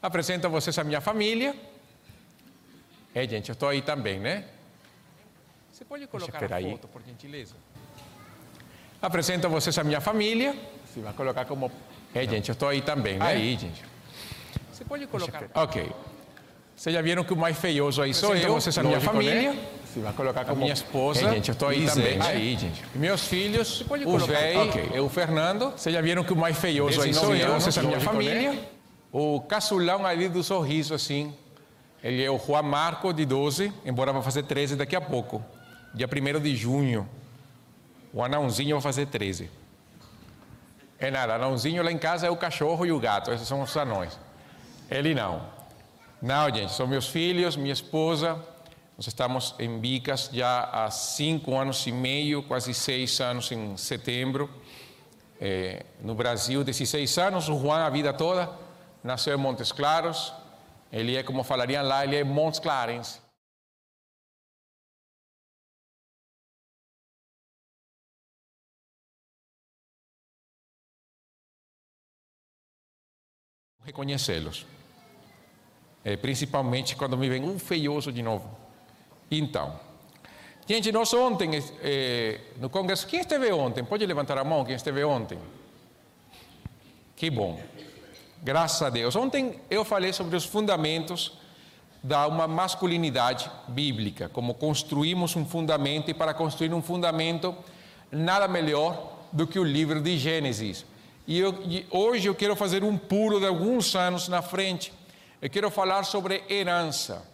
Apresento a vocês a minha família. É, gente, eu estou aí também, né? Você pode colocar a foto, por gentileza? Apresento a vocês a minha família. Se vai colocar como. É, gente, eu estou aí também, né? Aí, gente. Você pode colocar. Ok. Vocês já viram que o mais feioso aí sou eu, vocês a minha lógico, família. né? Se vai colocar A como. minha esposa. É, gente, eu estou aí e também. Né? Aí, gente. Meus filhos, pode o colocar. Zé Ok. e o Fernando. Vocês já viram que o mais feioso aí sou 19 eu, vocês a minha lógico, família. né? O caçulão ali do sorriso, assim. Ele é o Juan Marco, de 12, embora vai fazer 13 daqui a pouco. Dia 1 de junho. O anãozinho vai fazer 13. É nada, anãozinho lá em casa é o cachorro e o gato, esses são os anões. Ele não. Não, gente, são meus filhos, minha esposa. Nós estamos em Bicas já há cinco anos e meio, quase seis anos em setembro. É, no Brasil, 16 anos, o Juan a vida toda nasceu em Montes Claros. Ele é, como falariam lá, ele é Montes Clarence. reconhecê-los. É, principalmente quando me vem um feioso de novo. Então, gente, nós ontem, é, no Congresso, quem esteve ontem? Pode levantar a mão quem esteve ontem? Que bom. Graças a Deus. Ontem eu falei sobre os fundamentos da uma masculinidade bíblica, como construímos um fundamento e para construir um fundamento nada melhor do que o livro de Gênesis. E, eu, e hoje eu quero fazer um pulo de alguns anos na frente. Eu quero falar sobre herança.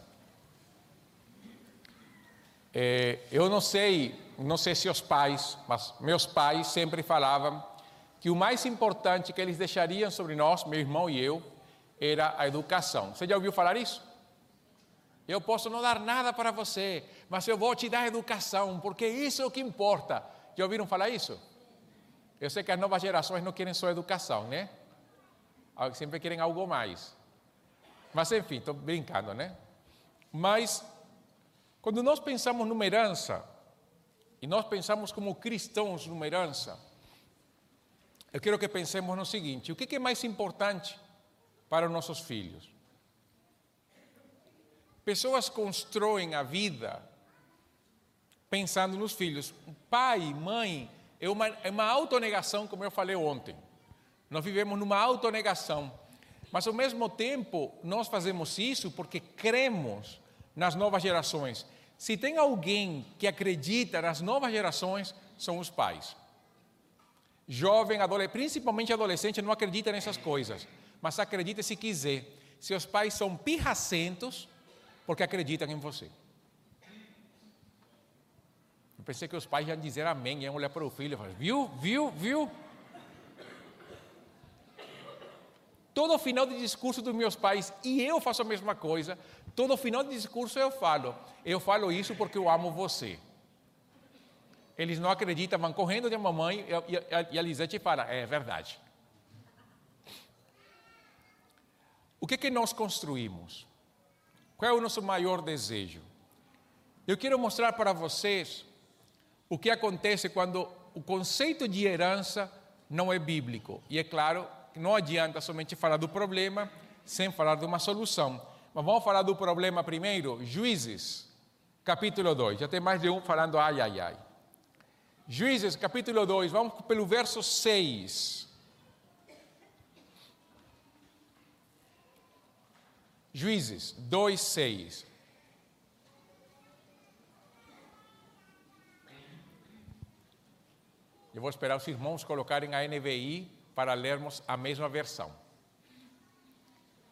É, eu não sei, não sei se os pais, mas meus pais sempre falavam que o mais importante que eles deixariam sobre nós, meu irmão e eu, era a educação. Você já ouviu falar isso? Eu posso não dar nada para você, mas eu vou te dar educação, porque isso é o que importa. Já ouviram falar isso? Eu sei que as novas gerações não querem só educação, né? Sempre querem algo mais. Mas enfim, estou brincando, né? Mas quando nós pensamos numa herança, e nós pensamos como cristãos numa herança, eu quero que pensemos no seguinte: o que é mais importante para os nossos filhos? Pessoas constroem a vida pensando nos filhos. Pai, mãe, é uma, é uma autonegação, como eu falei ontem. Nós vivemos numa autonegação. Mas ao mesmo tempo, nós fazemos isso porque cremos nas novas gerações. Se tem alguém que acredita nas novas gerações, são os pais. Jovem, adolescente, principalmente adolescente, não acredita nessas coisas, mas acredita se quiser. Seus pais são pirracentos porque acreditam em você. Eu pensei que os pais iam dizer amém, iam olhar para o filho e falar, viu, viu, viu? Todo final de discurso dos meus pais, e eu faço a mesma coisa, todo final de discurso eu falo, eu falo isso porque eu amo você. Eles não acreditam, vão correndo de mamãe e a Lisete fala, é verdade. O que, que nós construímos? Qual é o nosso maior desejo? Eu quero mostrar para vocês o que acontece quando o conceito de herança não é bíblico. E é claro não adianta somente falar do problema sem falar de uma solução. Mas vamos falar do problema primeiro? Juízes, capítulo 2. Já tem mais de um falando ai, ai, ai. Juízes, capítulo 2, vamos pelo verso 6. Juízes 2, 6. Eu vou esperar os irmãos colocarem a NVI para lermos a mesma versão.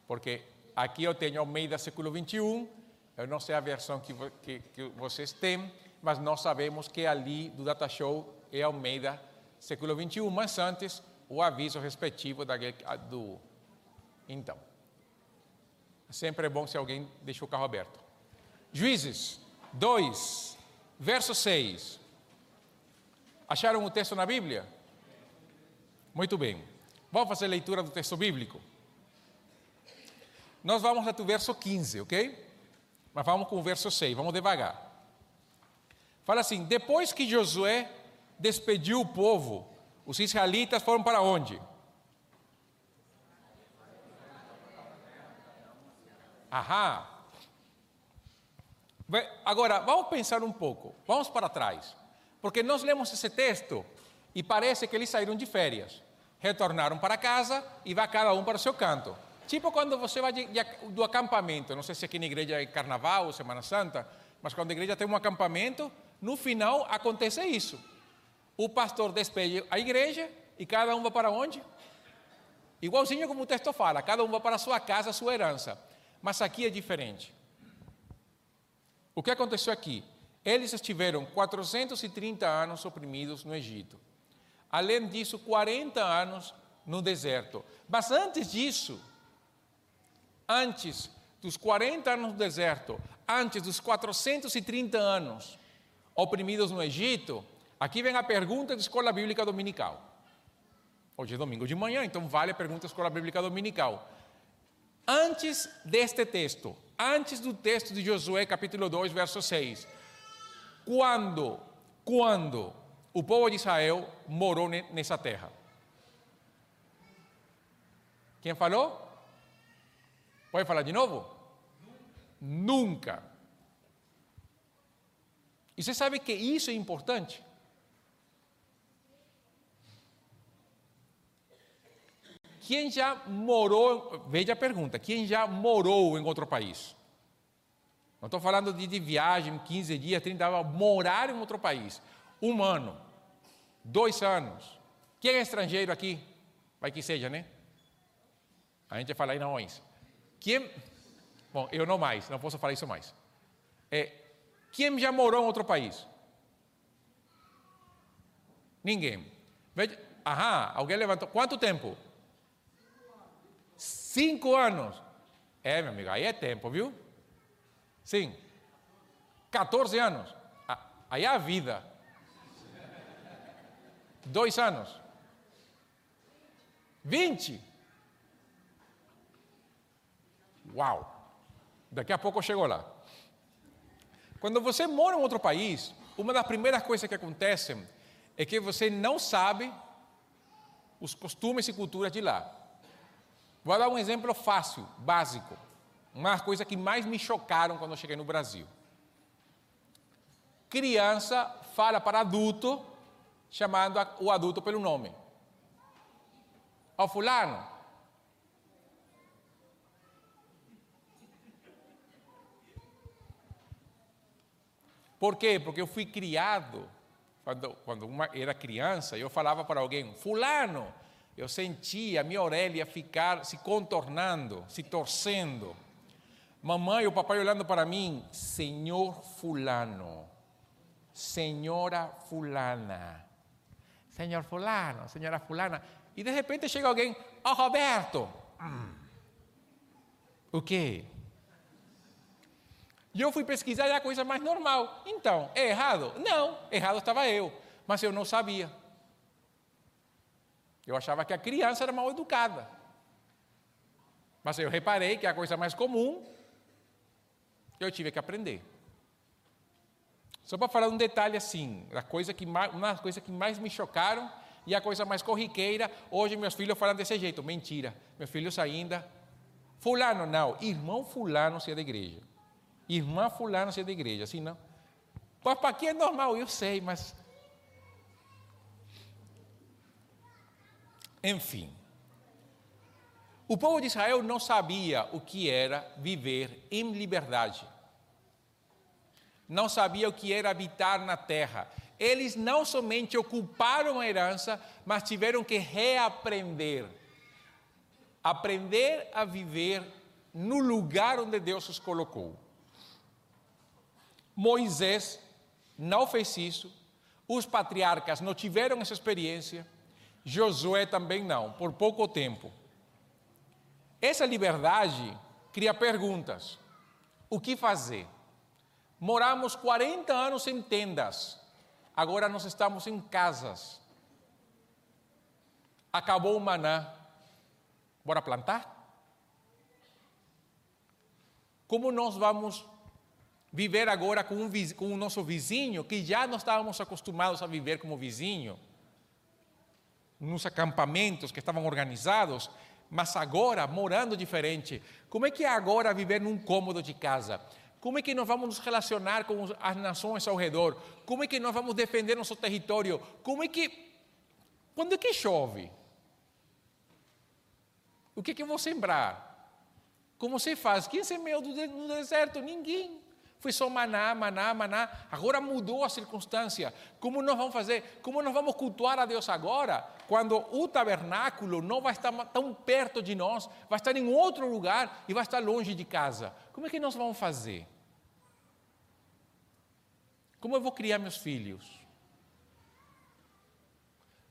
Porque aqui eu tenho Almeida século 21, eu não sei a versão que, que, que vocês têm, mas nós sabemos que ali do Data Show é Almeida século 21, mas antes o aviso respectivo da, do. Então, sempre é bom se alguém deixa o carro aberto. Juízes 2, verso 6. Acharam o texto na Bíblia? Muito bem. Vamos fazer leitura do texto bíblico? Nós vamos até o verso 15, ok? Mas vamos com o verso 6, vamos devagar. Fala assim: depois que Josué despediu o povo, os israelitas foram para onde? Aham. Agora, vamos pensar um pouco, vamos para trás. Porque nós lemos esse texto e parece que eles saíram de férias, retornaram para casa e vai cada um para o seu canto. Tipo quando você vai de, de, do acampamento, não sei se aqui na igreja é carnaval ou Semana Santa, mas quando a igreja tem um acampamento, no final acontece isso. O pastor despede a igreja e cada um vai para onde? Igualzinho como o texto fala, cada um vai para a sua casa, a sua herança. Mas aqui é diferente. O que aconteceu aqui? Eles estiveram 430 anos oprimidos no Egito. Além disso, 40 anos no deserto. Mas antes disso, antes dos 40 anos no deserto, antes dos 430 anos oprimidos no Egito, aqui vem a pergunta da escola bíblica dominical. Hoje é domingo de manhã, então vale a pergunta da escola bíblica dominical. Antes deste texto, antes do texto de Josué, capítulo 2, verso 6, quando, quando o povo de Israel morou nessa terra? Quem falou? Pode falar de novo? Nunca. E você sabe que isso é importante? Quem já morou, veja a pergunta, quem já morou em outro país? Não estou falando de, de, viagem, 15 dias, 30 dias, morar em outro país. Um ano, dois anos. Quem é estrangeiro aqui? Vai que seja, né? A gente fala aí não isso. Quem, bom, eu não mais, não posso falar isso mais. É, quem já morou em outro país? Ninguém. Veja, aham, alguém levantou. Quanto tempo? Cinco anos. É, meu amigo, aí é tempo, viu? Sim. 14 anos. Aí é a vida. Dois anos. 20. Uau! Daqui a pouco eu chego lá. Quando você mora em outro país, uma das primeiras coisas que acontecem é que você não sabe os costumes e culturas de lá. Vou dar um exemplo fácil, básico. Uma coisa que mais me chocaram quando eu cheguei no Brasil. Criança fala para adulto, chamando o adulto pelo nome. Ó, fulano. Por quê? Porque eu fui criado, quando, quando uma era criança, eu falava para alguém, fulano, eu sentia a minha orelha ficar se contornando, se torcendo. Mamãe e o papai olhando para mim, Senhor Fulano, Senhora Fulana, Senhor Fulano, Senhora Fulana. E de repente chega alguém, ó oh, Roberto. Hum. O quê? E eu fui pesquisar e é a coisa mais normal. Então, é errado? Não, errado estava eu, mas eu não sabia. Eu achava que a criança era mal educada. Mas eu reparei que é a coisa mais comum eu tive que aprender. Só para falar um detalhe assim, a coisa que mais, uma das coisas que mais me chocaram e a coisa mais corriqueira, hoje meus filhos falam desse jeito, mentira. Meus filhos ainda, fulano não, irmão fulano se é da igreja. Irmã fulano se é da igreja, assim não. Para aqui é normal, eu sei, mas... Enfim. O povo de Israel não sabia o que era viver em liberdade não sabia o que era habitar na terra. Eles não somente ocuparam a herança, mas tiveram que reaprender. Aprender a viver no lugar onde Deus os colocou. Moisés não fez isso, os patriarcas não tiveram essa experiência, Josué também não, por pouco tempo. Essa liberdade cria perguntas: o que fazer? Moramos 40 anos em tendas, agora nós estamos em casas. Acabou o maná, bora plantar? Como nós vamos viver agora com, um, com o nosso vizinho, que já não estávamos acostumados a viver como vizinho, nos acampamentos que estavam organizados, mas agora morando diferente. Como é que é agora viver num cômodo de casa? Como é que nós vamos nos relacionar com as nações ao redor? Como é que nós vamos defender nosso território? Como é que. Quando é que chove? O que é que eu vou sembrar? Como você faz? Quem semeou no deserto? Ninguém. Foi só maná, maná, maná. Agora mudou a circunstância. Como nós vamos fazer? Como nós vamos cultuar a Deus agora? Quando o tabernáculo não vai estar tão perto de nós, vai estar em outro lugar e vai estar longe de casa. Como é que nós vamos fazer? Como eu vou criar meus filhos?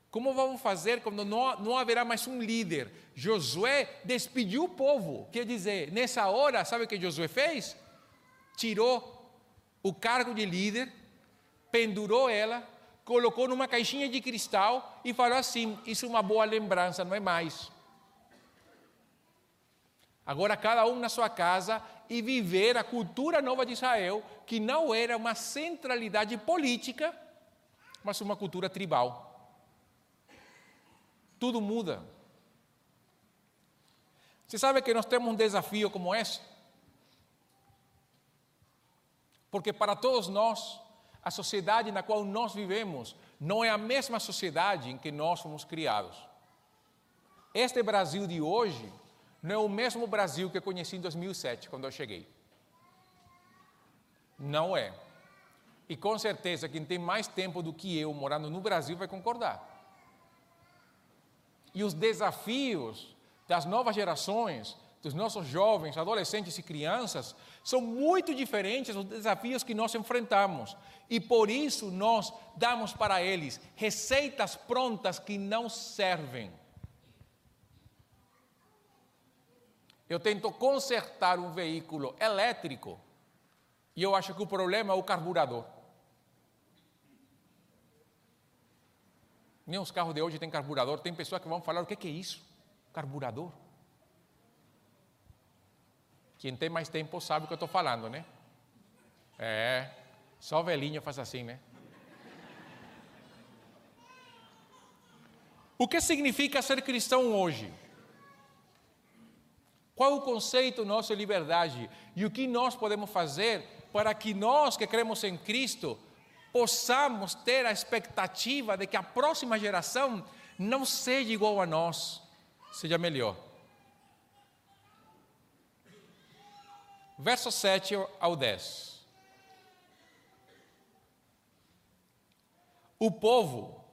Como vamos fazer quando não, não haverá mais um líder? Josué despediu o povo. Quer dizer, nessa hora, sabe o que Josué fez? Tirou o cargo de líder, pendurou ela, colocou numa caixinha de cristal e falou assim: Isso é uma boa lembrança, não é mais. Agora, cada um na sua casa e viver a cultura nova de Israel, que não era uma centralidade política, mas uma cultura tribal. Tudo muda. Você sabe que nós temos um desafio como esse? Porque para todos nós, a sociedade na qual nós vivemos não é a mesma sociedade em que nós fomos criados. Este Brasil de hoje não é o mesmo Brasil que eu conheci em 2007, quando eu cheguei. Não é. E com certeza quem tem mais tempo do que eu morando no Brasil vai concordar. E os desafios das novas gerações dos nossos jovens, adolescentes e crianças são muito diferentes dos desafios que nós enfrentamos. E por isso nós damos para eles receitas prontas que não servem. Eu tento consertar um veículo elétrico e eu acho que o problema é o carburador. Nem os carros de hoje têm carburador. Tem pessoas que vão falar: o que é isso? Carburador? Quem tem mais tempo sabe o que eu estou falando, né? É, só velhinho faz assim, né? O que significa ser cristão hoje? Qual o conceito nosso de liberdade? E o que nós podemos fazer para que nós que cremos em Cristo possamos ter a expectativa de que a próxima geração não seja igual a nós, seja melhor. Verso 7 ao 10. O povo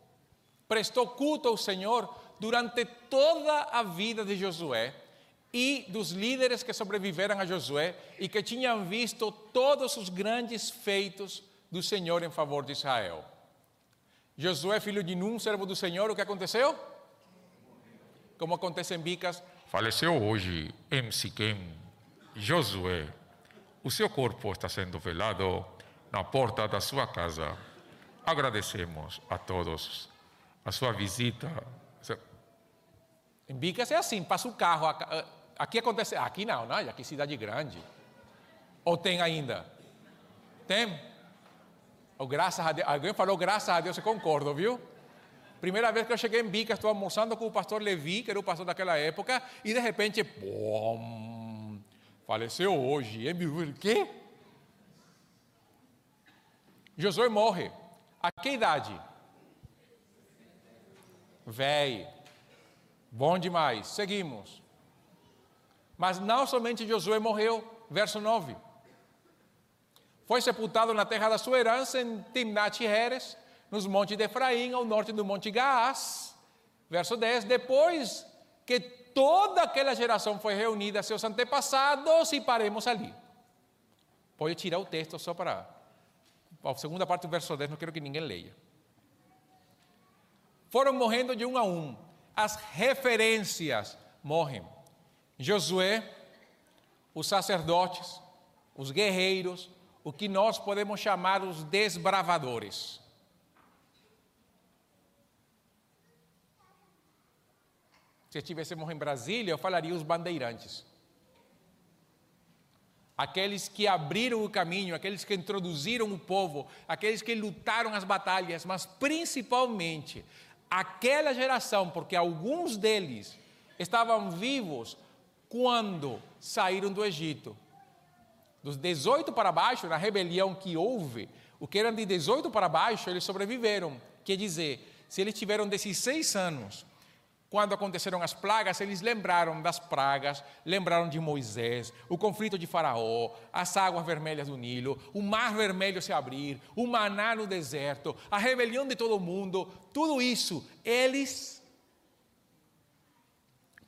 prestou culto ao Senhor durante toda a vida de Josué e dos líderes que sobreviveram a Josué e que tinham visto todos os grandes feitos do Senhor em favor de Israel. Josué, filho de Num, servo do Senhor, o que aconteceu? Como acontece em Bicas, faleceu hoje em Siquém Josué, o seu corpo está sendo velado na porta da sua casa. Agradecemos a todos a sua visita. Em Bicas é assim, passa o carro. Aqui acontece, aqui não, não, aqui é cidade grande. Ou tem ainda? Tem? Ou graças a Deus, alguém falou graças a Deus, eu concordo, viu? Primeira vez que eu cheguei em Bicas, estou almoçando com o pastor Levi, que era o pastor daquela época, e de repente, bom, Faleceu hoje. E o quê? Josué morre. A que idade? Véi. Bom demais. Seguimos. Mas não somente Josué morreu. Verso 9. Foi sepultado na terra da sua herança em Timnat Heres, nos montes de Efraim, ao norte do monte Gaás. Verso 10. Depois que toda aquela geração foi reunida, seus antepassados, e paremos ali. Pode tirar o texto só para. A segunda parte do verso 10, não quero que ninguém leia. Foram morrendo de um a um. As referências morrem. Josué, os sacerdotes, os guerreiros, o que nós podemos chamar os desbravadores. Se estivéssemos em Brasília, eu falaria os bandeirantes. Aqueles que abriram o caminho, aqueles que introduziram o povo, aqueles que lutaram as batalhas, mas principalmente aquela geração, porque alguns deles estavam vivos quando saíram do Egito. Dos 18 para baixo, na rebelião que houve, o que eram de 18 para baixo, eles sobreviveram. Quer dizer, se eles tiveram 16 anos, quando aconteceram as pragas, eles lembraram das pragas, lembraram de Moisés, o conflito de Faraó, as águas vermelhas do Nilo, o mar vermelho se abrir, o maná no deserto, a rebelião de todo mundo, tudo isso, eles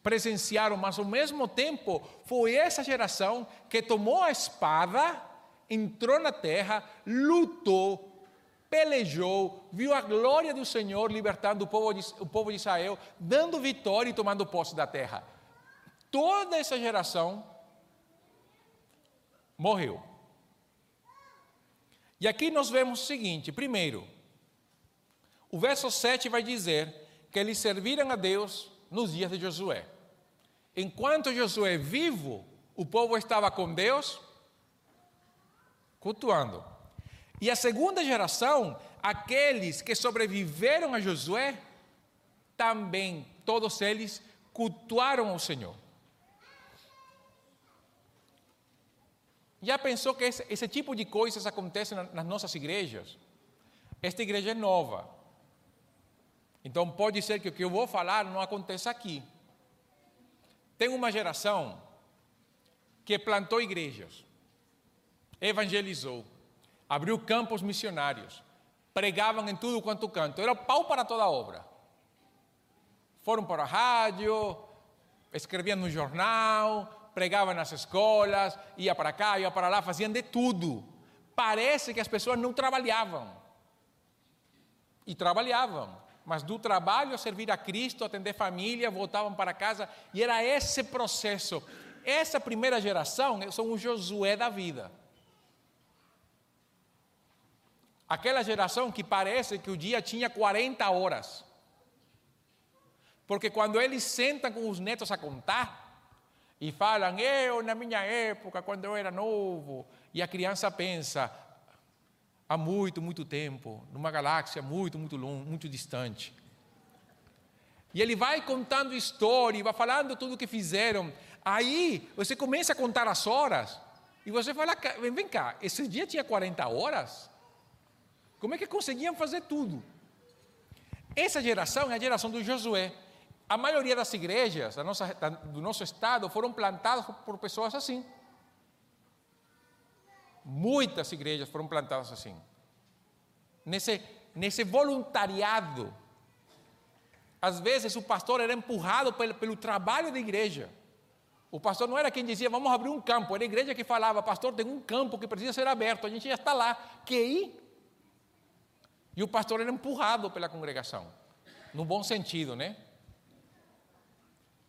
presenciaram, mas ao mesmo tempo foi essa geração que tomou a espada, entrou na terra, lutou, pelejou, viu a glória do Senhor libertando o povo, de, o povo de Israel, dando vitória e tomando posse da terra. Toda essa geração morreu. E aqui nós vemos o seguinte: primeiro, o verso 7 vai dizer que eles serviram a Deus nos dias de Josué. Enquanto Josué vivo, o povo estava com Deus, cultuando. E a segunda geração, aqueles que sobreviveram a Josué, também, todos eles, cultuaram ao Senhor. Já pensou que esse, esse tipo de coisas acontece nas nossas igrejas? Esta igreja é nova. Então pode ser que o que eu vou falar não aconteça aqui. Tem uma geração que plantou igrejas, evangelizou, abriu campos missionários, pregavam em tudo quanto canto, era pau para toda obra. Foram para a rádio, escreviam no jornal, pregavam nas escolas, ia para cá, ia para lá, faziam de tudo. Parece que as pessoas não trabalhavam. E trabalhavam, mas do trabalho servir a Cristo, atender família, voltavam para casa, e era esse processo. Essa primeira geração são os Josué da vida. Aquela geração que parece que o dia tinha 40 horas. Porque quando eles sentam com os netos a contar e falam, eu na minha época, quando eu era novo, e a criança pensa, há muito, muito tempo, numa galáxia muito, muito longe, muito distante. E ele vai contando história, vai falando tudo o que fizeram. Aí você começa a contar as horas, e você fala, vem cá, esse dia tinha 40 horas? Como é que conseguiam fazer tudo? Essa geração é a geração do Josué. A maioria das igrejas da nossa, da, do nosso estado foram plantadas por pessoas assim. Muitas igrejas foram plantadas assim. Nesse, nesse voluntariado. Às vezes o pastor era empurrado pelo, pelo trabalho da igreja. O pastor não era quem dizia, vamos abrir um campo. Era a igreja que falava, pastor, tem um campo que precisa ser aberto. A gente já está lá. Que ir e o pastor era empurrado pela congregação, no bom sentido, né?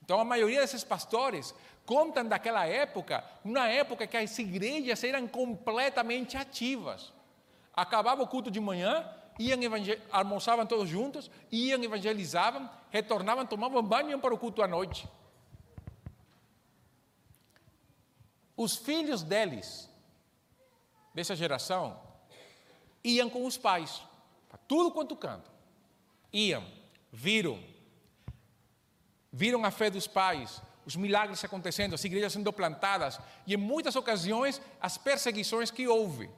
Então a maioria desses pastores contam daquela época, uma época que as igrejas eram completamente ativas. Acabava o culto de manhã, iam almoçavam todos juntos, iam evangelizavam, retornavam, tomavam banho e iam para o culto à noite. Os filhos deles, dessa geração, iam com os pais para tudo quanto canto. Iam, viram, viram a fé dos pais, os milagres acontecendo, as igrejas sendo plantadas e em muitas ocasiões as perseguições que houve.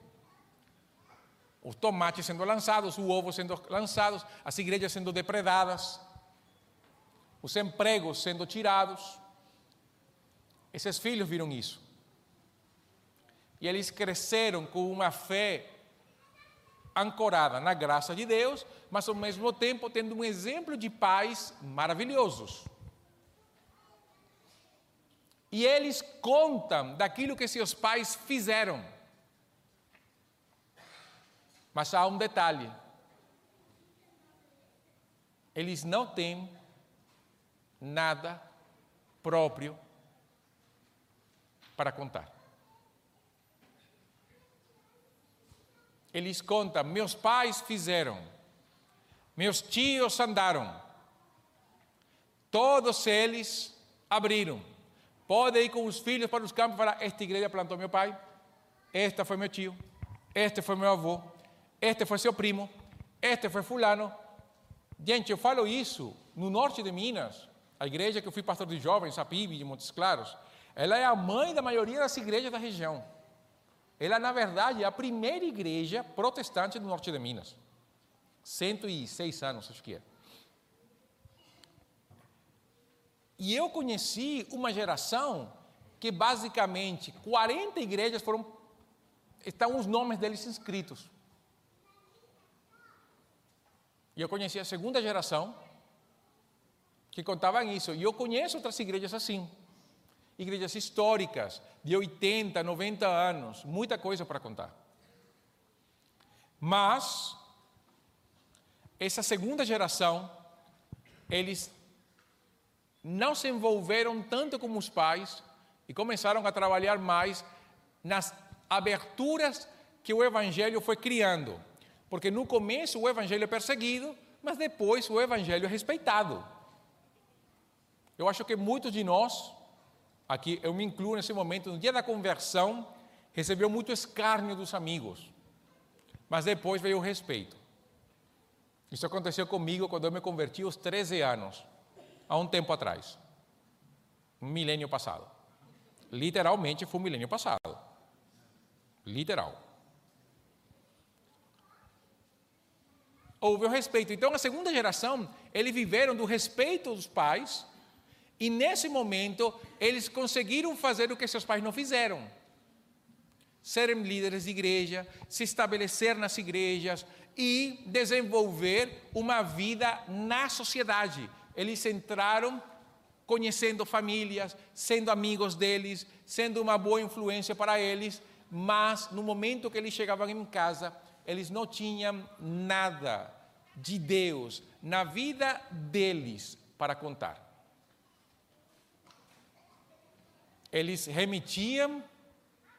Os tomates sendo lançados, o ovo sendo lançados, as igrejas sendo depredadas, os empregos sendo tirados. Esses filhos viram isso. E eles cresceram com uma fé ancorada na graça de Deus, mas ao mesmo tempo tendo um exemplo de pais maravilhosos. E eles contam daquilo que seus pais fizeram. Mas há um detalhe: eles não têm nada próprio para contar. Eles contam: meus pais fizeram, meus tios andaram, todos eles abriram. Pode ir com os filhos para os campos e falar: esta igreja plantou meu pai, esta foi meu tio, este foi meu avô, este foi seu primo, este foi fulano. Gente, eu falo isso no norte de Minas. a igreja que eu fui pastor de jovens, a PIB de Montes Claros, ela é a mãe da maioria das igrejas da região. Ela, na verdade, é a primeira igreja protestante do norte de Minas. 106 anos, acho que é. E eu conheci uma geração que basicamente 40 igrejas foram estão os nomes deles inscritos. E eu conheci a segunda geração que contavam isso. E eu conheço outras igrejas assim. Igrejas históricas, de 80, 90 anos, muita coisa para contar. Mas, essa segunda geração, eles não se envolveram tanto como os pais e começaram a trabalhar mais nas aberturas que o Evangelho foi criando. Porque no começo o Evangelho é perseguido, mas depois o Evangelho é respeitado. Eu acho que muitos de nós, aqui eu me incluo nesse momento, no dia da conversão, recebeu muito escárnio dos amigos, mas depois veio o respeito. Isso aconteceu comigo quando eu me converti aos 13 anos há um tempo atrás, um milênio passado. Literalmente foi um milênio passado. Literal. Houve o respeito. Então, a segunda geração, eles viveram do respeito dos pais, e nesse momento, eles conseguiram fazer o que seus pais não fizeram. Serem líderes de igreja, se estabelecer nas igrejas e desenvolver uma vida na sociedade, eles entraram conhecendo famílias, sendo amigos deles, sendo uma boa influência para eles, mas no momento que eles chegavam em casa, eles não tinham nada de Deus na vida deles para contar. Eles remetiam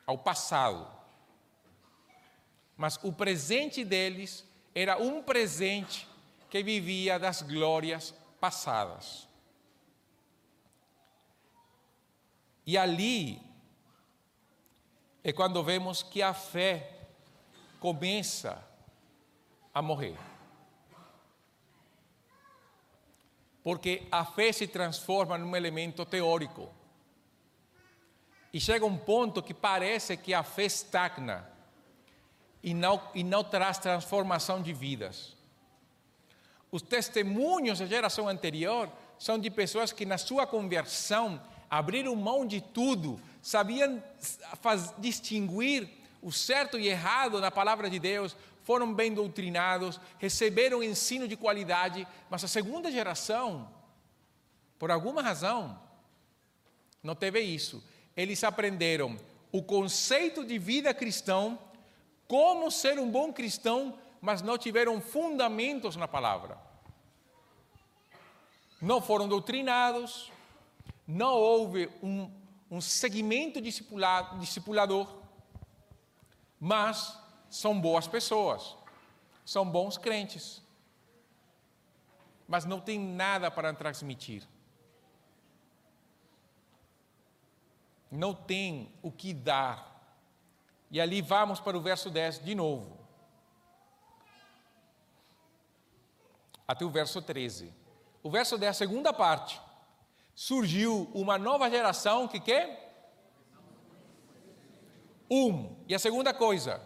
ao passado, mas o presente deles era um presente que vivia das glórias passadas. E ali é quando vemos que a fé começa a morrer. Porque a fé se transforma num elemento teórico. E chega um ponto que parece que a fé estagna e não, e não traz transformação de vidas. Os testemunhos da geração anterior são de pessoas que, na sua conversão, abriram mão de tudo, sabiam faz, distinguir o certo e errado na palavra de Deus, foram bem doutrinados, receberam ensino de qualidade, mas a segunda geração, por alguma razão, não teve isso. Eles aprenderam o conceito de vida cristão, como ser um bom cristão, mas não tiveram fundamentos na palavra não foram doutrinados, não houve um, um segmento discipulador, mas são boas pessoas, são bons crentes, mas não tem nada para transmitir. Não tem o que dar. E ali vamos para o verso 10 de novo. Até o verso 13 o verso 10, a segunda parte. Surgiu uma nova geração que quer? Um. E a segunda coisa?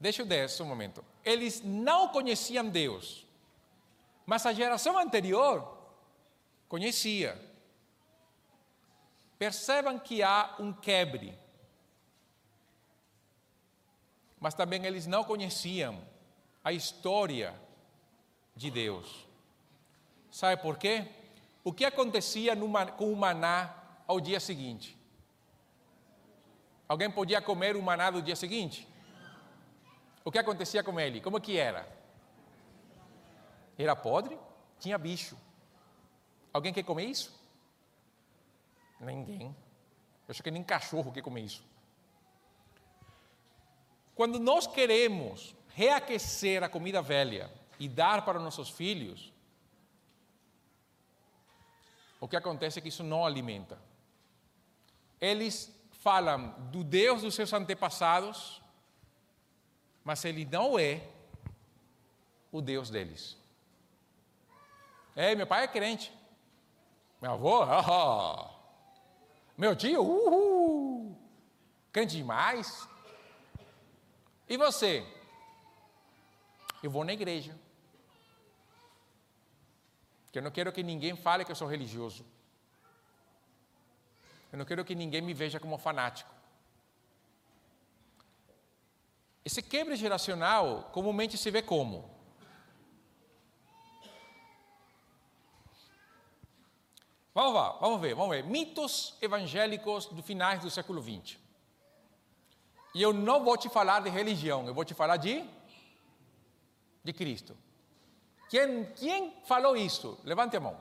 Deixa o 10 um momento. Eles não conheciam Deus, mas a geração anterior conhecia. Percebam que há um quebre. Mas também eles não conheciam a história de Deus. Sabe por quê? O que acontecia com o maná ao dia seguinte? Alguém podia comer o maná do dia seguinte? O que acontecia com ele? Como que era? Era podre? Tinha bicho. Alguém quer comer isso? Ninguém. Eu acho que nem cachorro quer comer isso. Quando nós queremos reaquecer a comida velha e dar para nossos filhos, o que acontece é que isso não alimenta. Eles falam do Deus dos seus antepassados, mas ele não é o Deus deles. É, meu pai é crente. Meu avô, oh, meu tio, uhul, crente demais. E você? Eu vou na igreja. Porque eu não quero que ninguém fale que eu sou religioso. Eu não quero que ninguém me veja como fanático. Esse quebra geracional comumente se vê como? Vamos lá, vamos ver, vamos ver. Mitos evangélicos do finais do século XX. E eu não vou te falar de religião, eu vou te falar de de Cristo. Quem, quem falou isso? Levante a mão.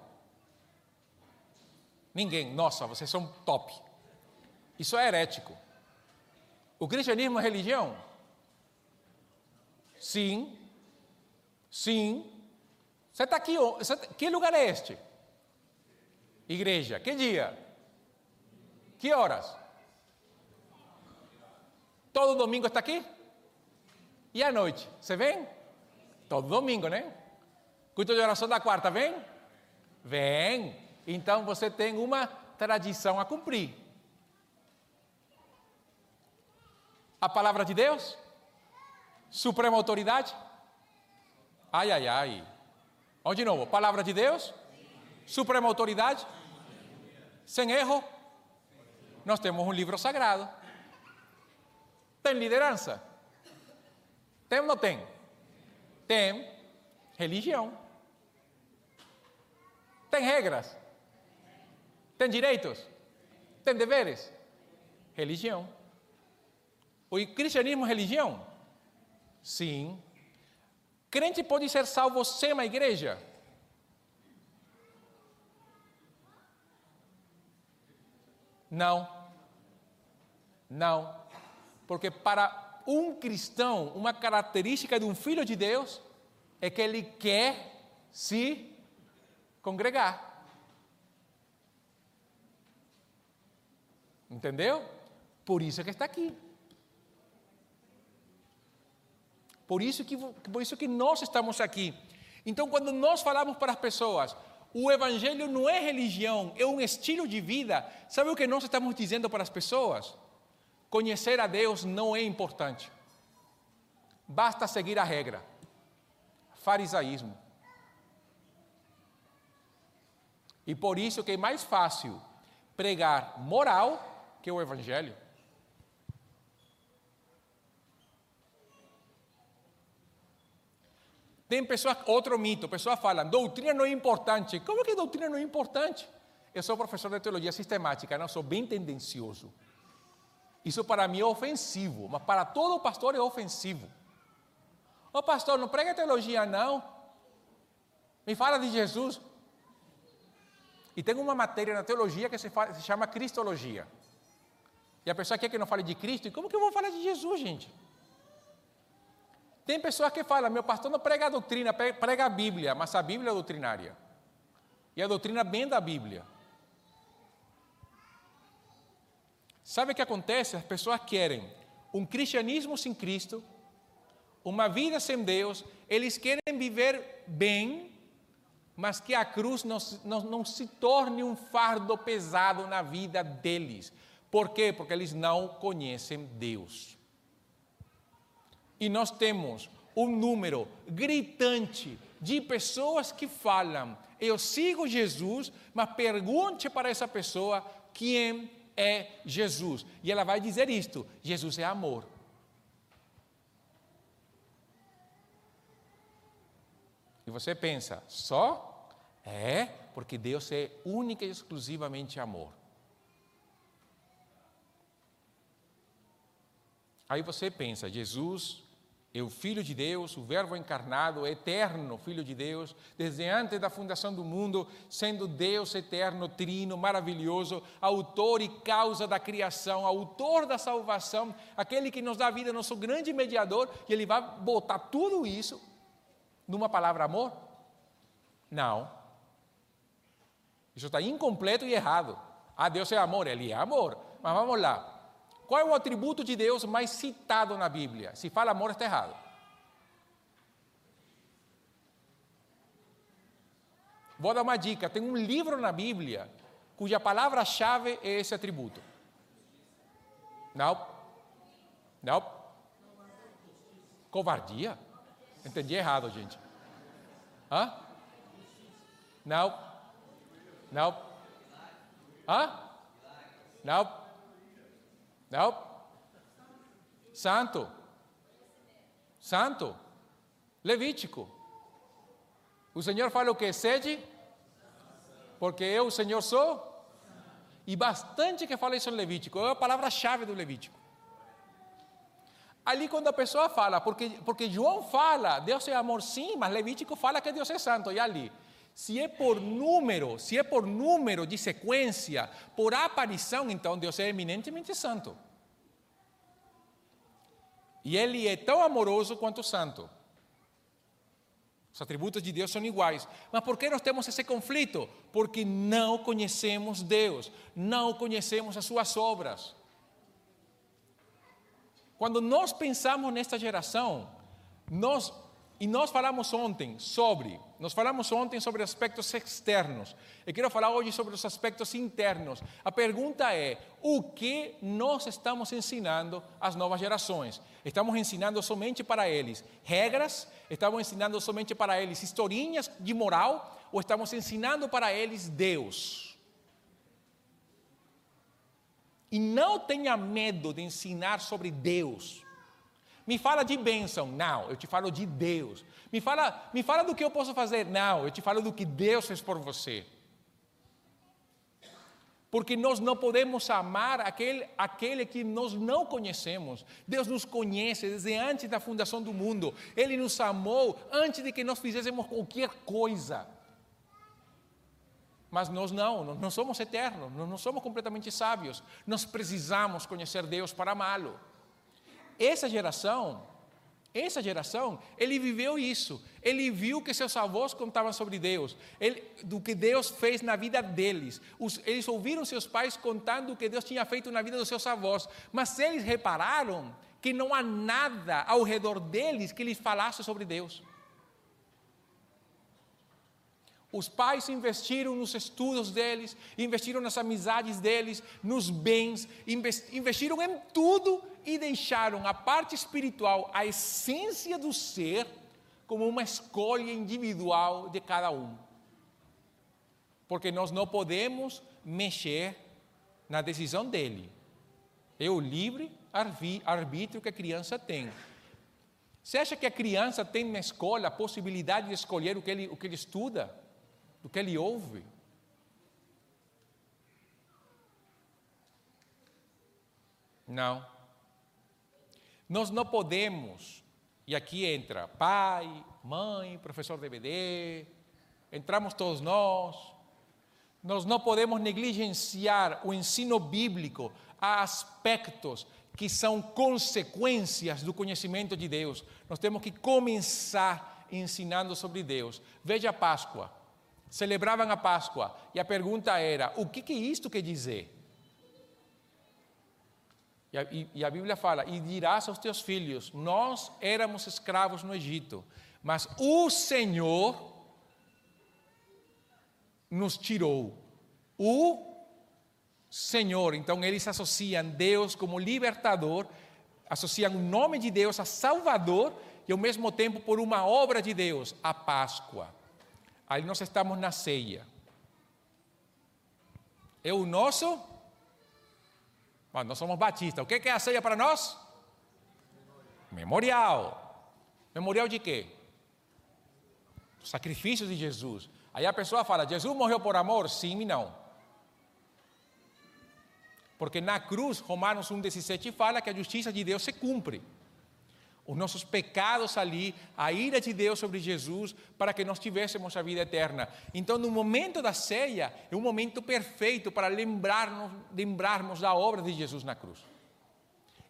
Ninguém. Nossa, vocês são top. Isso é herético. O cristianismo é religião? Sim. Sim. Você está aqui. Você, tá, que lugar é este? Igreja. Que dia? Que horas? Todo domingo está aqui? E à noite? Você vem? Todo domingo, né? Culto de oração da quarta, vem? Vem. Então você tem uma tradição a cumprir. A palavra de Deus? Suprema autoridade? Ai, ai, ai. Vamos de novo. Palavra de Deus? Suprema autoridade? Sem erro? Nós temos um livro sagrado. Tem liderança? Tem ou não tem? Tem religião. Tem regras? Tem direitos? Tem deveres? Religião. O cristianismo é religião? Sim. Crente pode ser salvo sem uma igreja? Não. Não. Porque para um cristão, uma característica de um filho de Deus, é que ele quer se congregar. Entendeu? Por isso é que está aqui. Por isso que, por isso que nós estamos aqui. Então, quando nós falamos para as pessoas, o Evangelho não é religião, é um estilo de vida. Sabe o que nós estamos dizendo para as pessoas? Conhecer a Deus não é importante. Basta seguir a regra. Farisaísmo. E por isso que é mais fácil pregar moral que o evangelho. Tem pessoas, outro mito, pessoas falam, doutrina não é importante. Como que doutrina não é importante? Eu sou professor de teologia sistemática, não sou bem tendencioso. Isso para mim é ofensivo, mas para todo pastor é ofensivo. Ô pastor, não prega teologia não. Me fala de Jesus. E tem uma matéria na teologia que se, fala, se chama Cristologia. E a pessoa quer que não fale de Cristo, e como que eu vou falar de Jesus, gente? Tem pessoas que falam, meu pastor não prega a doutrina, prega a Bíblia, mas a Bíblia é doutrinária. E a doutrina vem da Bíblia. Sabe o que acontece? As pessoas querem um cristianismo sem Cristo, uma vida sem Deus, eles querem viver bem, mas que a cruz não, não, não se torne um fardo pesado na vida deles. Por quê? Porque eles não conhecem Deus. E nós temos um número gritante de pessoas que falam: Eu sigo Jesus, mas pergunte para essa pessoa quem é Jesus. E ela vai dizer isto: Jesus é amor. E você pensa, só? É, porque Deus é única e exclusivamente amor. Aí você pensa, Jesus é o Filho de Deus, o Verbo encarnado, eterno Filho de Deus, desde antes da fundação do mundo, sendo Deus eterno, trino, maravilhoso, autor e causa da criação, autor da salvação, aquele que nos dá vida, nosso grande mediador, e ele vai botar tudo isso numa palavra amor? Não. Isso está incompleto e errado. Ah, Deus é amor, Ele é amor. Mas vamos lá. Qual é o atributo de Deus mais citado na Bíblia? Se fala amor, está errado. Vou dar uma dica: tem um livro na Bíblia cuja palavra-chave é esse atributo. Não. Não. Covardia? Entendi errado, gente. Hã? Não. Não. Hã? Não. Não. Santo. Santo. Levítico. O Senhor fala o que? Sede? Porque eu, o Senhor, sou? E bastante que fala isso Levítico. É a palavra-chave do Levítico. Ali quando a pessoa fala, porque, porque João fala, Deus é amor sim, mas Levítico fala que Deus é santo. E ali, se é por número, se é por número de sequência, por aparição, então Deus é eminentemente santo. E Ele é tão amoroso quanto santo. Os atributos de Deus são iguais. Mas por que nós temos esse conflito? Porque não conhecemos Deus, não conhecemos as suas obras. Quando nós pensamos nesta geração, nós e nós falamos ontem sobre, nós falamos ontem sobre aspectos externos. Eu quero falar hoje sobre os aspectos internos. A pergunta é: o que nós estamos ensinando às novas gerações? Estamos ensinando somente para eles regras? Estamos ensinando somente para eles historinhas de moral? Ou estamos ensinando para eles Deus? E não tenha medo de ensinar sobre Deus me fala de bênção. Não, eu te falo de Deus. Me fala, me fala do que eu posso fazer. Não, eu te falo do que Deus fez por você. Porque nós não podemos amar aquele, aquele que nós não conhecemos. Deus nos conhece desde antes da fundação do mundo. Ele nos amou antes de que nós fizéssemos qualquer coisa. Mas nós não, nós não somos eternos, nós não somos completamente sábios. Nós precisamos conhecer Deus para amá-lo. Essa geração, essa geração, ele viveu isso. Ele viu que seus avós contavam sobre Deus, ele, do que Deus fez na vida deles. Os, eles ouviram seus pais contando o que Deus tinha feito na vida dos seus avós, mas eles repararam que não há nada ao redor deles que lhes falasse sobre Deus. Os pais investiram nos estudos deles, investiram nas amizades deles, nos bens, investiram em tudo e deixaram a parte espiritual, a essência do ser, como uma escolha individual de cada um. Porque nós não podemos mexer na decisão dele. É o livre arbítrio que a criança tem. Você acha que a criança tem na escola a possibilidade de escolher o que ele, o que ele estuda? Do que ele ouve. Não. Nós não podemos, e aqui entra pai, mãe, professor DVD, entramos todos nós, nós não podemos negligenciar o ensino bíblico a aspectos que são consequências do conhecimento de Deus. Nós temos que começar ensinando sobre Deus. Veja a Páscoa celebravam a Páscoa e a pergunta era: o que, que isto quer dizer? E a, e, e a Bíblia fala: e dirás aos teus filhos: nós éramos escravos no Egito, mas o Senhor nos tirou. O Senhor, então eles associam Deus como libertador, associam o nome de Deus a Salvador e ao mesmo tempo por uma obra de Deus, a Páscoa. Aí nós estamos na ceia. É o nosso. Bom, nós somos batistas. O que é a ceia para nós? Memorial. Memorial de quê? O sacrifício de Jesus. Aí a pessoa fala: Jesus morreu por amor? Sim e não. Porque na cruz, Romanos 1,17 fala que a justiça de Deus se cumpre os nossos pecados ali, a ira de Deus sobre Jesus, para que nós tivéssemos a vida eterna. Então, no momento da ceia, é um momento perfeito para lembrarmos, lembrarmos da obra de Jesus na cruz.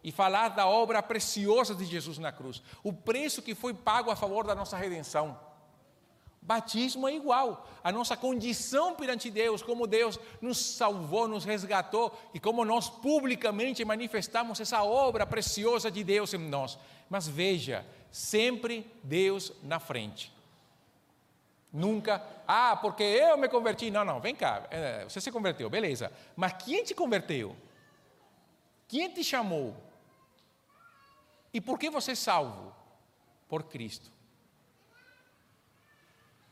E falar da obra preciosa de Jesus na cruz, o preço que foi pago a favor da nossa redenção. Batismo é igual. A nossa condição perante Deus, como Deus nos salvou, nos resgatou e como nós publicamente manifestamos essa obra preciosa de Deus em nós. Mas veja, sempre Deus na frente. Nunca, ah, porque eu me converti. Não, não, vem cá, é, você se converteu, beleza. Mas quem te converteu? Quem te chamou? E por que você é salvo? Por Cristo.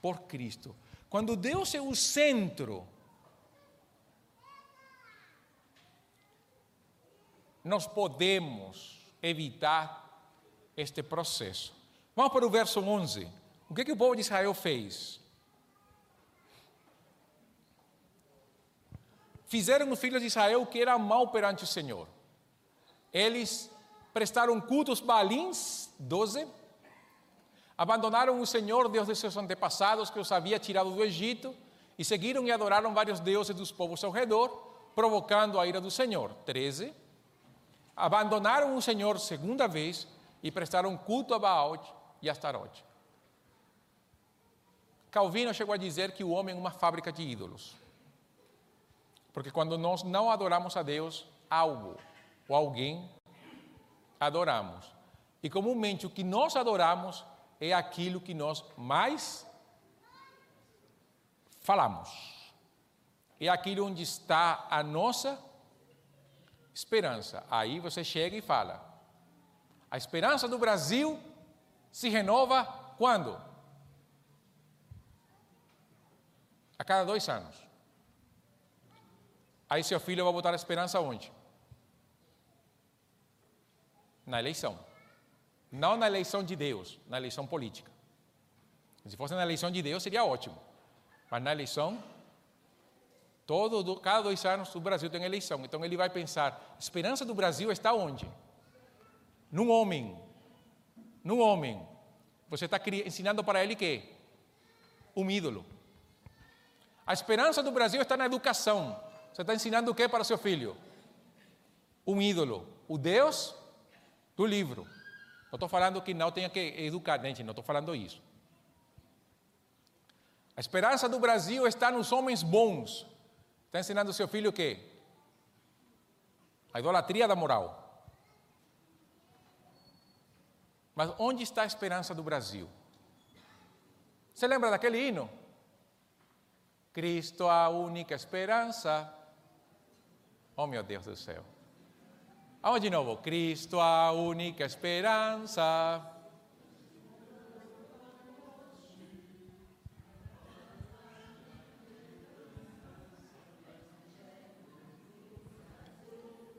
Por Cristo. Quando Deus é o centro, nós podemos evitar este processo. Vamos para o verso 11. O que, que o povo de Israel fez? Fizeram os filhos de Israel o que era mal perante o Senhor. Eles prestaram cultos balins, 12, abandonaram o Senhor, Deus de seus antepassados, que os havia tirado do Egito, e seguiram e adoraram vários deuses dos povos ao redor, provocando a ira do Senhor. 13. Abandonaram o Senhor segunda vez e prestaram culto a Baal e a Astarote. Calvino chegou a dizer que o homem é uma fábrica de ídolos. Porque quando nós não adoramos a Deus, algo ou alguém adoramos. E comumente o que nós adoramos é aquilo que nós mais falamos. É aquilo onde está a nossa esperança. Aí você chega e fala: a esperança do Brasil se renova quando? A cada dois anos. Aí seu filho vai botar a esperança onde? Na eleição. Não na eleição de Deus, na eleição política. Se fosse na eleição de Deus, seria ótimo. Mas na eleição, todo, cada dois anos o Brasil tem eleição. Então ele vai pensar: a esperança do Brasil está onde? Num homem. Num homem. Você está ensinando para ele que? Um ídolo. A esperança do Brasil está na educação. Você está ensinando o que para seu filho? Um ídolo. O Deus do livro. Não estou falando que não tenha que educar, gente, não estou falando isso. A esperança do Brasil está nos homens bons. Está ensinando seu filho o quê? A idolatria da moral. Mas onde está a esperança do Brasil? Você lembra daquele hino? Cristo a única esperança. Oh meu Deus do céu. Vamos de novo. Cristo a única esperança.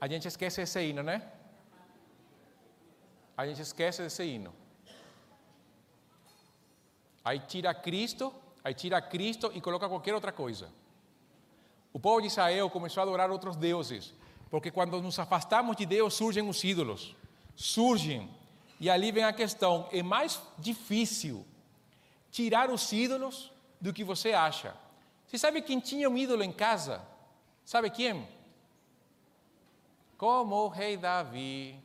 A gente esquece esse hino, né? A gente esquece desse hino. Aí tira Cristo, aí tira Cristo e coloca qualquer outra coisa. O povo de Israel começou a adorar outros deuses, porque quando nos afastamos de Deus surgem os ídolos. Surgem. E ali vem a questão: é mais difícil tirar os ídolos do que você acha. Você sabe quem tinha um ídolo em casa? Sabe quem? Como o rei Davi.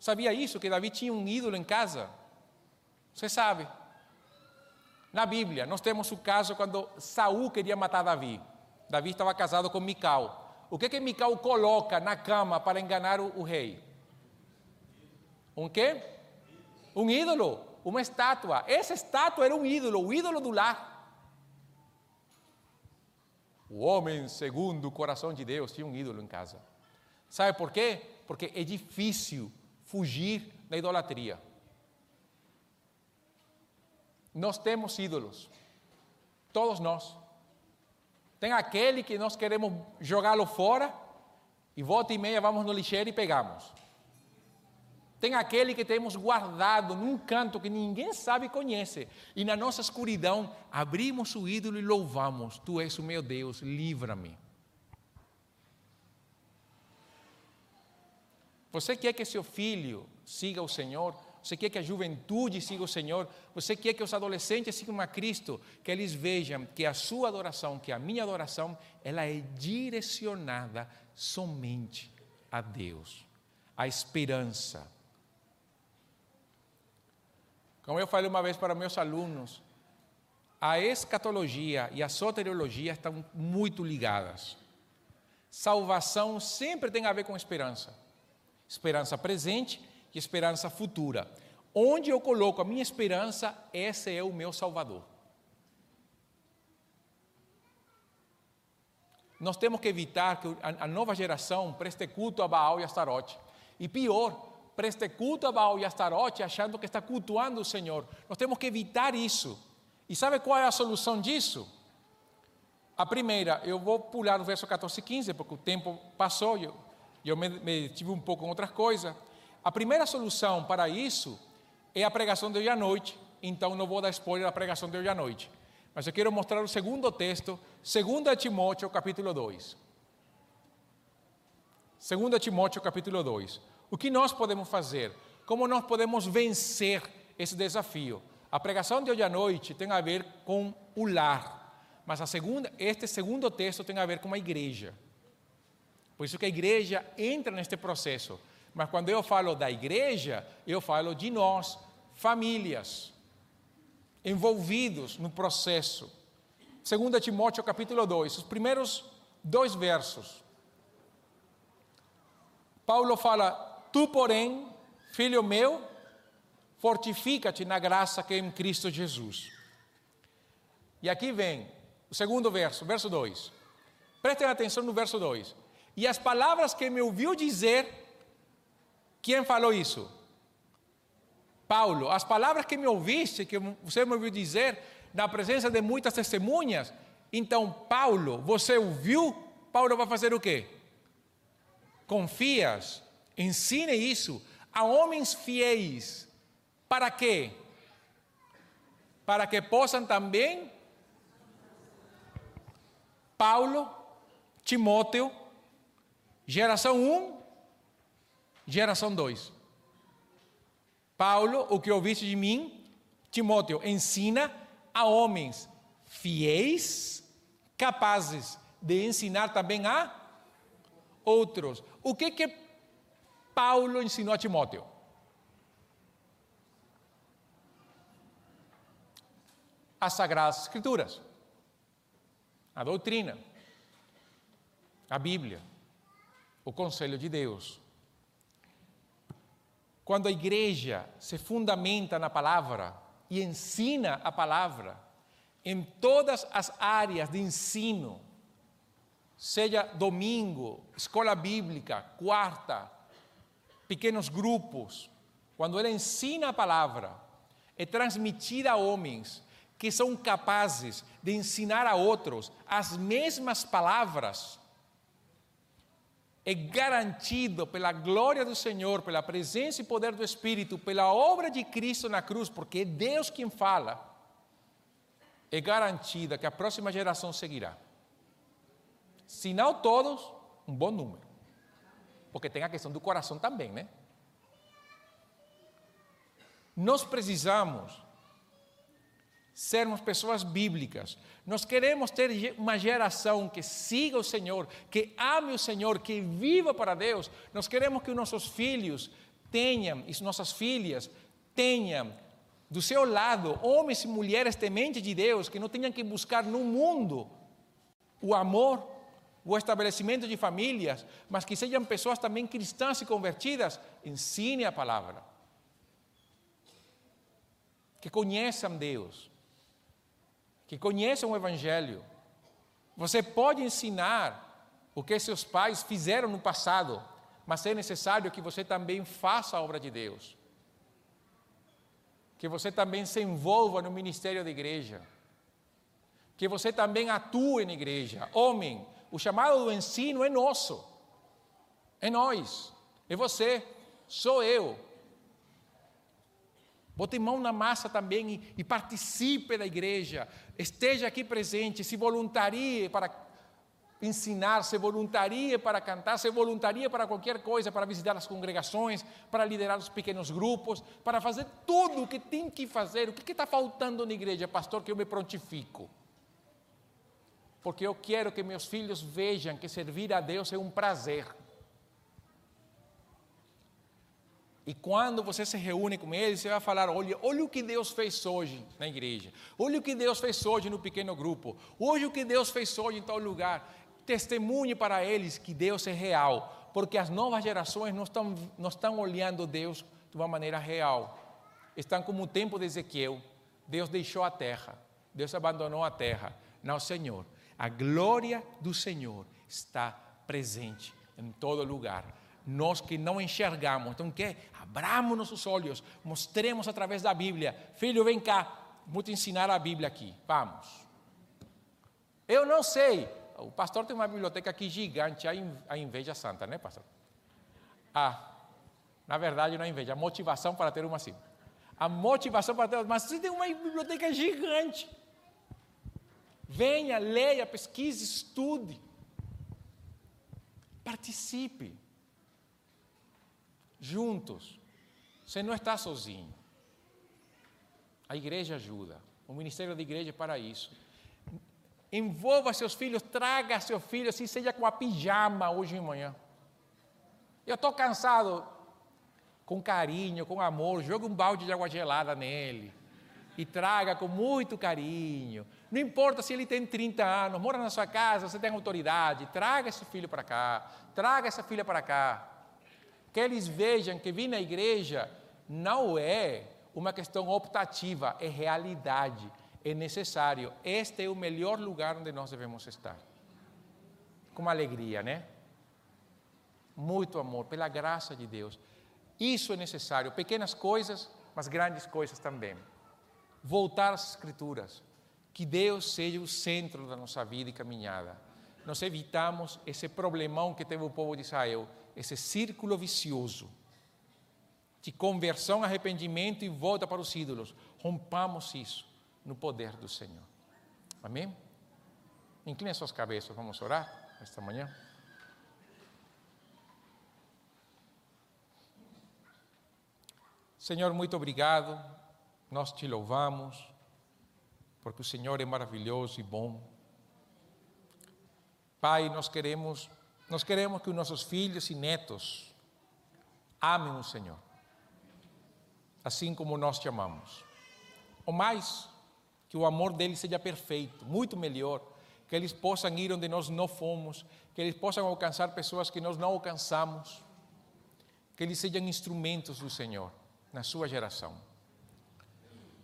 Sabia isso? Que Davi tinha um ídolo em casa? Você sabe. Na Bíblia, nós temos o caso quando Saul queria matar Davi. Davi estava casado com Mical. O que que Mical coloca na cama para enganar o, o rei? Um quê? Um ídolo, uma estátua. Essa estátua era um ídolo, o ídolo do lar. O homem segundo o coração de Deus tinha um ídolo em casa. Sabe por quê? Porque é difícil fugir da idolatria. Nós temos ídolos, todos nós. Tem aquele que nós queremos jogá-lo fora e volta e meia vamos no lixeiro e pegamos. Tem aquele que temos guardado num canto que ninguém sabe e conhece. E na nossa escuridão abrimos o ídolo e louvamos: Tu és o meu Deus, livra-me. Você quer que seu filho siga o Senhor? Você quer que a juventude siga o Senhor? Você quer que os adolescentes sigam a Cristo? Que eles vejam que a sua adoração, que a minha adoração, ela é direcionada somente a Deus, a esperança. Como eu falei uma vez para meus alunos, a escatologia e a soteriologia estão muito ligadas. Salvação sempre tem a ver com esperança esperança presente e esperança futura. Onde eu coloco a minha esperança, esse é o meu Salvador. Nós temos que evitar que a nova geração preste culto a Baal e Astarote. E pior, preste culto a Baal e Astarote achando que está cultuando o Senhor. Nós temos que evitar isso. E sabe qual é a solução disso? A primeira, eu vou pular o verso 14 e 15, porque o tempo passou e eu, eu me, me tive um pouco com outras coisas. A primeira solução para isso é a pregação de hoje à noite, então não vou dar spoiler da pregação de hoje à noite. Mas eu quero mostrar o segundo texto, 2 Timóteo, capítulo 2. 2 Timóteo, capítulo 2. O que nós podemos fazer? Como nós podemos vencer esse desafio? A pregação de hoje à noite tem a ver com o lar. Mas a segunda, este segundo texto tem a ver com a igreja. Por isso que a igreja entra neste processo. Mas quando eu falo da igreja, eu falo de nós, famílias, envolvidos no processo. 2 Timóteo capítulo 2, os primeiros dois versos. Paulo fala: Tu, porém, filho meu, fortifica-te na graça que é em Cristo Jesus. E aqui vem o segundo verso, verso 2. Prestem atenção no verso 2. E as palavras que me ouviu dizer, quem falou isso? Paulo. As palavras que me ouviste, que você me ouviu dizer, na presença de muitas testemunhas. Então, Paulo, você ouviu? Paulo vai fazer o quê? Confias, ensine isso a homens fiéis. Para quê? Para que possam também Paulo, Timóteo, geração 1, geração 2. Paulo, o que ouviste de mim, Timóteo, ensina a homens fiéis, capazes de ensinar também a outros. O que que Paulo ensinou a Timóteo? As Sagradas Escrituras a doutrina, a Bíblia, o conselho de Deus. Quando a igreja se fundamenta na palavra e ensina a palavra em todas as áreas de ensino, seja domingo, escola bíblica, quarta, pequenos grupos, quando ela ensina a palavra, é transmitida a homens que são capazes de ensinar a outros as mesmas palavras, é garantido pela glória do Senhor, pela presença e poder do Espírito, pela obra de Cristo na cruz, porque é Deus quem fala, é garantida que a próxima geração seguirá. Se não todos, um bom número. Porque tem a questão do coração também, né? Nós precisamos sermos pessoas bíblicas. Nós queremos ter uma geração que siga o Senhor, que ame o Senhor, que viva para Deus. Nós queremos que nossos filhos tenham, e nossas filhas tenham do seu lado homens e mulheres tementes de Deus, que não tenham que buscar no mundo o amor, o estabelecimento de famílias, mas que sejam pessoas também cristãs e convertidas. Ensine a palavra. Que conheçam Deus que conheçam o Evangelho. Você pode ensinar o que seus pais fizeram no passado, mas é necessário que você também faça a obra de Deus. Que você também se envolva no ministério da igreja. Que você também atue na igreja. Homem, o chamado do ensino é nosso. É nós. É você. Sou eu. Bote mão na massa também e, e participe da igreja. Esteja aqui presente, se voluntarie para ensinar, se voluntarie para cantar, se voluntarie para qualquer coisa, para visitar as congregações, para liderar os pequenos grupos, para fazer tudo o que tem que fazer. O que está faltando na igreja, pastor, que eu me prontifico? Porque eu quero que meus filhos vejam que servir a Deus é um prazer. E quando você se reúne com eles, você vai falar: olha, olha o que Deus fez hoje na igreja, olha o que Deus fez hoje no pequeno grupo, olha o que Deus fez hoje em tal lugar. Testemunhe para eles que Deus é real, porque as novas gerações não estão, não estão olhando Deus de uma maneira real. Estão como o tempo de Ezequiel: Deus deixou a terra, Deus abandonou a terra. Não, Senhor. A glória do Senhor está presente em todo lugar. Nós que não enxergamos, então que abramos nossos olhos, mostremos através da Bíblia. Filho, vem cá, vou te ensinar a Bíblia aqui. Vamos. Eu não sei. O pastor tem uma biblioteca aqui gigante, a inveja santa, né, pastor? Ah, na verdade, não é inveja, a motivação para ter uma assim. A motivação para ter uma, mas você tem uma biblioteca gigante. Venha, leia, pesquise, estude. Participe. Juntos. Você não está sozinho. A igreja ajuda. O ministério da igreja é para isso. Envolva seus filhos, traga seu filho, assim seja com a pijama hoje de manhã. Eu estou cansado, com carinho, com amor, joga um balde de água gelada nele e traga com muito carinho. Não importa se ele tem 30 anos, mora na sua casa, você tem autoridade, traga esse filho para cá, traga essa filha para cá. Que eles vejam que vir na igreja não é uma questão optativa, é realidade, é necessário. Este é o melhor lugar onde nós devemos estar. Com alegria, né? Muito amor, pela graça de Deus. Isso é necessário. Pequenas coisas, mas grandes coisas também. Voltar às Escrituras. Que Deus seja o centro da nossa vida e caminhada. Nós evitamos esse problemão que teve o povo de Israel, esse círculo vicioso de conversão, arrependimento e volta para os ídolos. Rompamos isso no poder do Senhor. Amém? Incline suas cabeças, vamos orar esta manhã. Senhor, muito obrigado. Nós te louvamos, porque o Senhor é maravilhoso e bom. Pai, nós queremos, nós queremos que os nossos filhos e netos amem o Senhor assim como nós te amamos. Ou mais, que o amor deles seja perfeito, muito melhor, que eles possam ir onde nós não fomos, que eles possam alcançar pessoas que nós não alcançamos, que eles sejam instrumentos do Senhor na sua geração.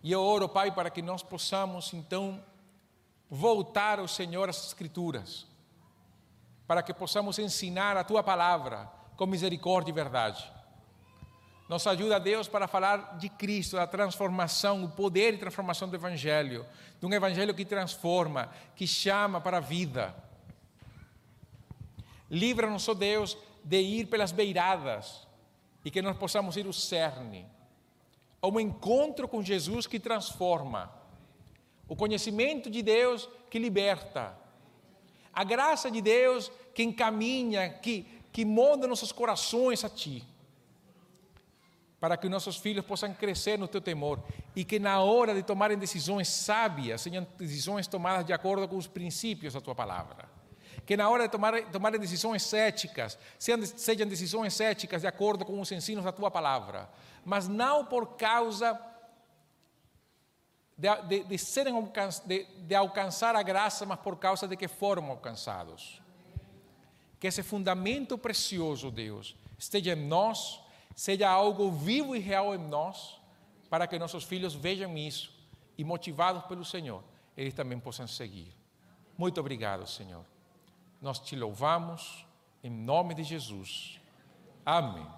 E eu oro, Pai, para que nós possamos então voltar ao Senhor as Escrituras, para que possamos ensinar a tua palavra com misericórdia e verdade nos ajuda Deus para falar de Cristo, da transformação, o poder e transformação do Evangelho, de um Evangelho que transforma, que chama para a vida. Livra-nos, ó Deus, de ir pelas beiradas e que nós possamos ir ao cerne, ao encontro com Jesus que transforma, o conhecimento de Deus que liberta, a graça de Deus que encaminha, que, que molda nossos corações a Ti para que nossos filhos possam crescer no teu temor e que na hora de tomarem decisões sábias sejam decisões tomadas de acordo com os princípios da tua palavra. Que na hora de tomar, tomarem decisões éticas sejam, sejam decisões éticas de acordo com os ensinos da tua palavra, mas não por causa de, de, de, serem, de, de alcançar a graça, mas por causa de que foram alcançados. Que esse fundamento precioso, Deus, esteja em nós seja algo vivo e real em nós, para que nossos filhos vejam isso e, motivados pelo Senhor, eles também possam seguir. Muito obrigado, Senhor. Nós te louvamos em nome de Jesus. Amém.